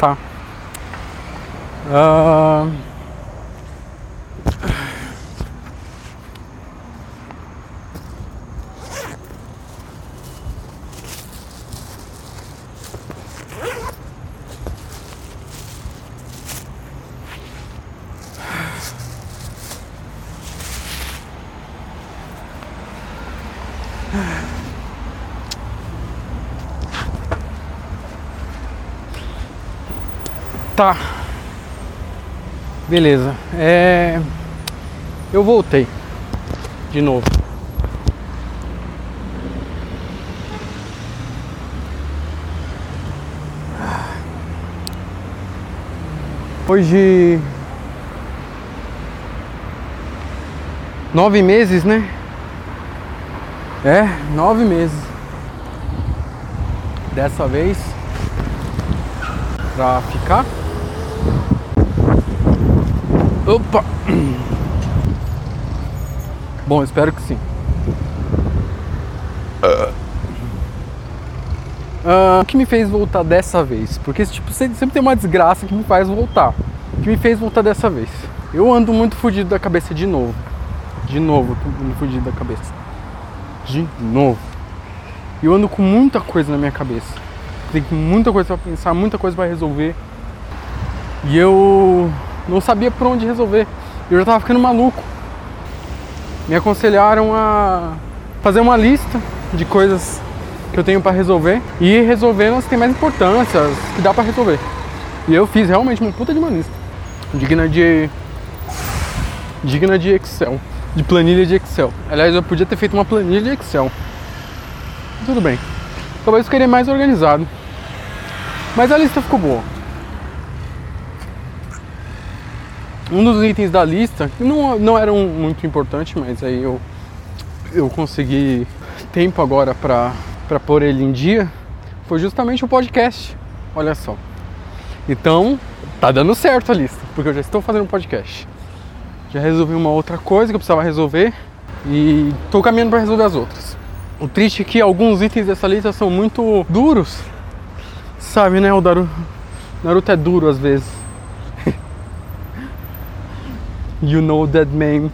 Tá. Ah, Tá. Beleza. É. Eu voltei. De novo. Hoje. Nove meses, né? É, nove meses. Dessa vez. Pra ficar. Opa! Bom, espero que sim. Ah, o que me fez voltar dessa vez? Porque tipo, sempre tem uma desgraça que me faz voltar. O que me fez voltar dessa vez? Eu ando muito fudido da cabeça de novo. De novo, ando fudido da cabeça. De novo. Eu ando com muita coisa na minha cabeça. Tem muita coisa pra pensar, muita coisa pra resolver. E eu não sabia por onde resolver. Eu já tava ficando maluco. Me aconselharam a fazer uma lista de coisas que eu tenho para resolver e resolvendo as que tem mais importância, as que dá para resolver. E eu fiz realmente uma puta de uma lista. Digna de. Digna de Excel. De planilha de Excel. Aliás, eu podia ter feito uma planilha de Excel. Tudo bem. Talvez eu ficaria mais organizado. Mas a lista ficou boa. Um dos itens da lista, que não, não era um, muito importante, mas aí eu, eu consegui tempo agora para pôr ele em dia, foi justamente o podcast. Olha só. Então, tá dando certo a lista, porque eu já estou fazendo um podcast. Já resolvi uma outra coisa que eu precisava resolver e estou caminhando para resolver as outras. O triste é que alguns itens dessa lista são muito duros. Sabe, né? O Naruto, Naruto é duro às vezes. You know that man.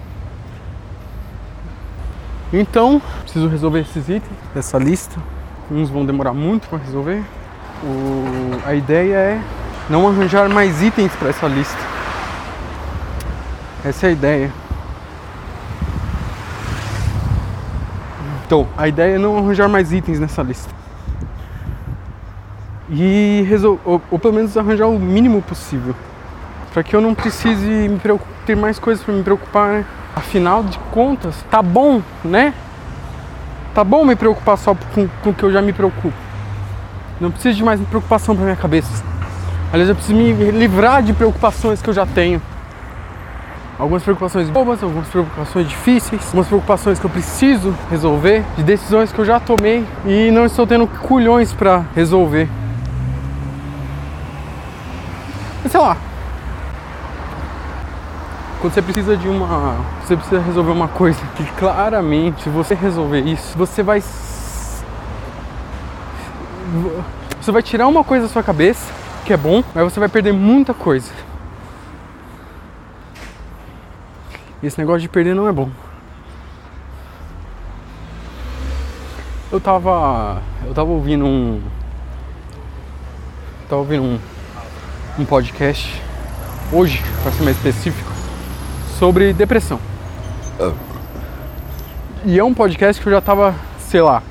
Então, preciso resolver esses itens dessa lista. Uns vão demorar muito para resolver. O... A ideia é não arranjar mais itens para essa lista. Essa é a ideia. Então, a ideia é não arranjar mais itens nessa lista. E resol... ou, ou pelo menos arranjar o mínimo possível. Para que eu não precise me preocupar ter mais coisas para me preocupar, né? Afinal de contas, tá bom, né? Tá bom me preocupar só com, com o que eu já me preocupo. Não preciso de mais preocupação para minha cabeça. Aliás, eu preciso me livrar de preocupações que eu já tenho. Algumas preocupações bobas, algumas preocupações difíceis, algumas preocupações que eu preciso resolver, de decisões que eu já tomei e não estou tendo culhões para resolver. Mas sei lá, quando você precisa de uma. Você precisa resolver uma coisa que claramente, se você resolver isso, você vai. Você vai tirar uma coisa da sua cabeça, que é bom, mas você vai perder muita coisa. Esse negócio de perder não é bom. Eu tava. Eu tava ouvindo um. Tava ouvindo um, um podcast hoje, para ser mais específico, sobre depressão. E é um podcast que eu já tava, sei lá,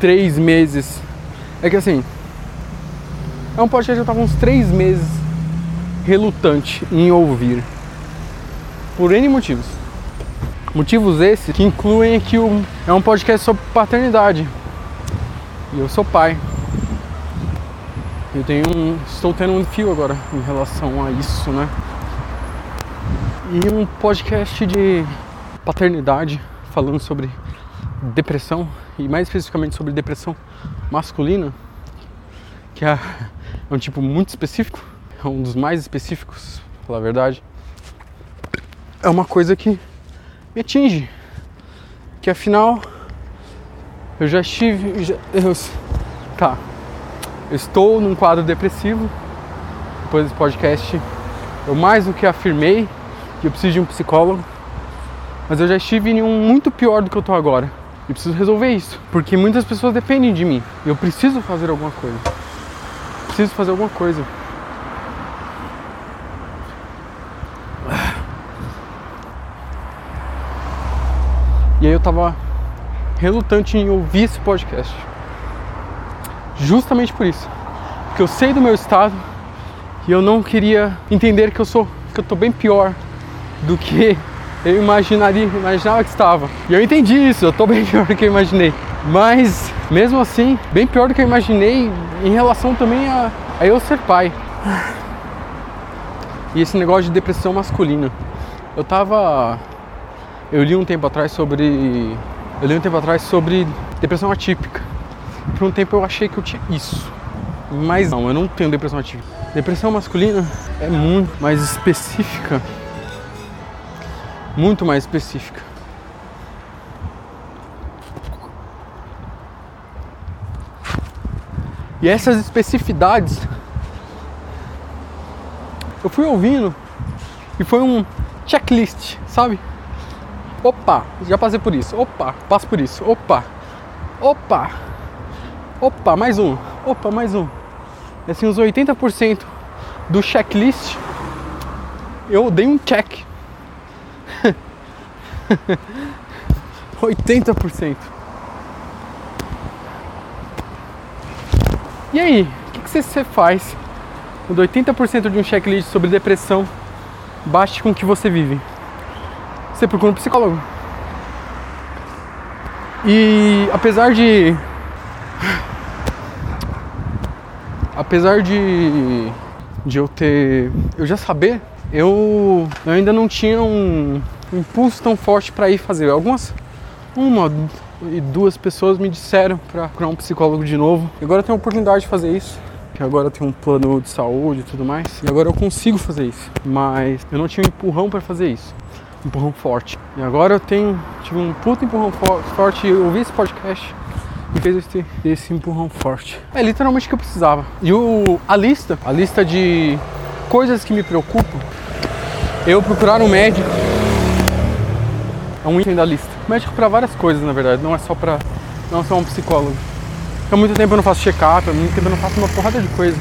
três meses. É que assim, é um podcast que eu tava uns três meses relutante em ouvir. Por N motivos. Motivos esses que incluem que o, é um podcast sobre paternidade. E eu sou pai. Eu tenho um. Estou tendo um fio agora em relação a isso, né? E um podcast de paternidade falando sobre depressão e mais especificamente sobre depressão masculina, que é, um tipo muito específico, é um dos mais específicos, pra falar a verdade. É uma coisa que me atinge, que afinal eu já estive, já, eu, tá, Eu estou num quadro depressivo. Depois desse podcast, eu mais do que afirmei eu preciso de um psicólogo. Mas eu já estive em um muito pior do que eu estou agora. E preciso resolver isso. Porque muitas pessoas dependem de mim. Eu preciso fazer alguma coisa. Preciso fazer alguma coisa. E aí eu tava relutante em ouvir esse podcast. Justamente por isso. Porque eu sei do meu estado e eu não queria entender que eu sou que eu tô bem pior do que eu imaginaria, imaginava que estava. E eu entendi isso, eu tô bem pior do que eu imaginei. Mas mesmo assim, bem pior do que eu imaginei em relação também a, a eu ser pai. E esse negócio de depressão masculina. Eu tava eu li um tempo atrás sobre. Eu li um tempo atrás sobre depressão atípica. Por um tempo eu achei que eu tinha isso. Mas não, eu não tenho depressão atípica. Depressão masculina é muito mais específica. Muito mais específica. E essas especificidades eu fui ouvindo e foi um checklist, sabe? Opa, já passei por isso. Opa, passo por isso. Opa, opa, opa, mais um. Opa, mais um. Assim, uns 80% do checklist eu dei um check. 80%. E aí, o que, que você faz quando 80% de um checklist sobre depressão bate com o que você vive? você procura um psicólogo. E apesar de. Apesar de. de eu ter. eu já saber, eu, eu ainda não tinha um, um impulso tão forte para ir fazer. Algumas. uma e duas pessoas me disseram para procurar um psicólogo de novo. E agora eu tenho a oportunidade de fazer isso que agora eu tenho um plano de saúde e tudo mais, e agora eu consigo fazer isso, mas eu não tinha um empurrão para fazer isso empurrão forte. E agora eu tenho, tive um puto empurrão forte, eu ouvi esse podcast e fez esse, esse empurrão forte. É literalmente o que eu precisava. E o, a lista, a lista de coisas que me preocupam, eu procurar um médico é um item da lista. Médico para várias coisas, na verdade, não é só para não é só um psicólogo. Há muito tempo eu não faço check-up, há muito tempo eu não faço uma porrada de coisa.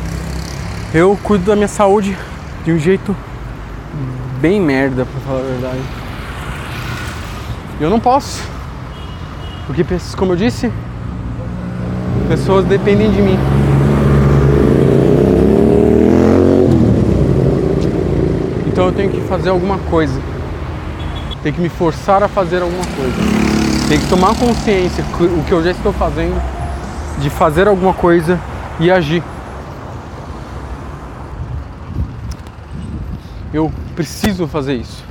Eu cuido da minha saúde de um jeito bem merda, pra falar a verdade. Eu não posso. Porque, como eu disse, pessoas dependem de mim. Então eu tenho que fazer alguma coisa. Tenho que me forçar a fazer alguma coisa. Tenho que tomar consciência o que eu já estou fazendo de fazer alguma coisa e agir. Eu preciso fazer isso.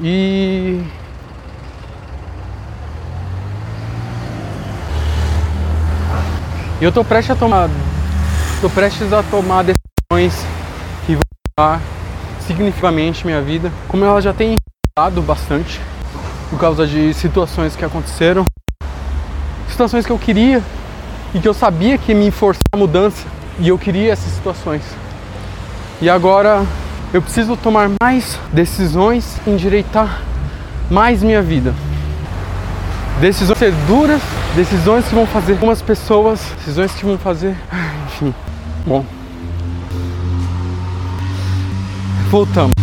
E eu estou prestes a tomar tô prestes a tomar decisões que vão mudar significativamente minha vida, como ela já tem mudado bastante por causa de situações que aconteceram, situações que eu queria e que eu sabia que me forçar a mudança e eu queria essas situações. E agora eu preciso tomar mais decisões, endireitar mais minha vida. Decisões ser duras, decisões que vão fazer algumas pessoas, decisões que vão fazer, enfim. Bom. Voltamos.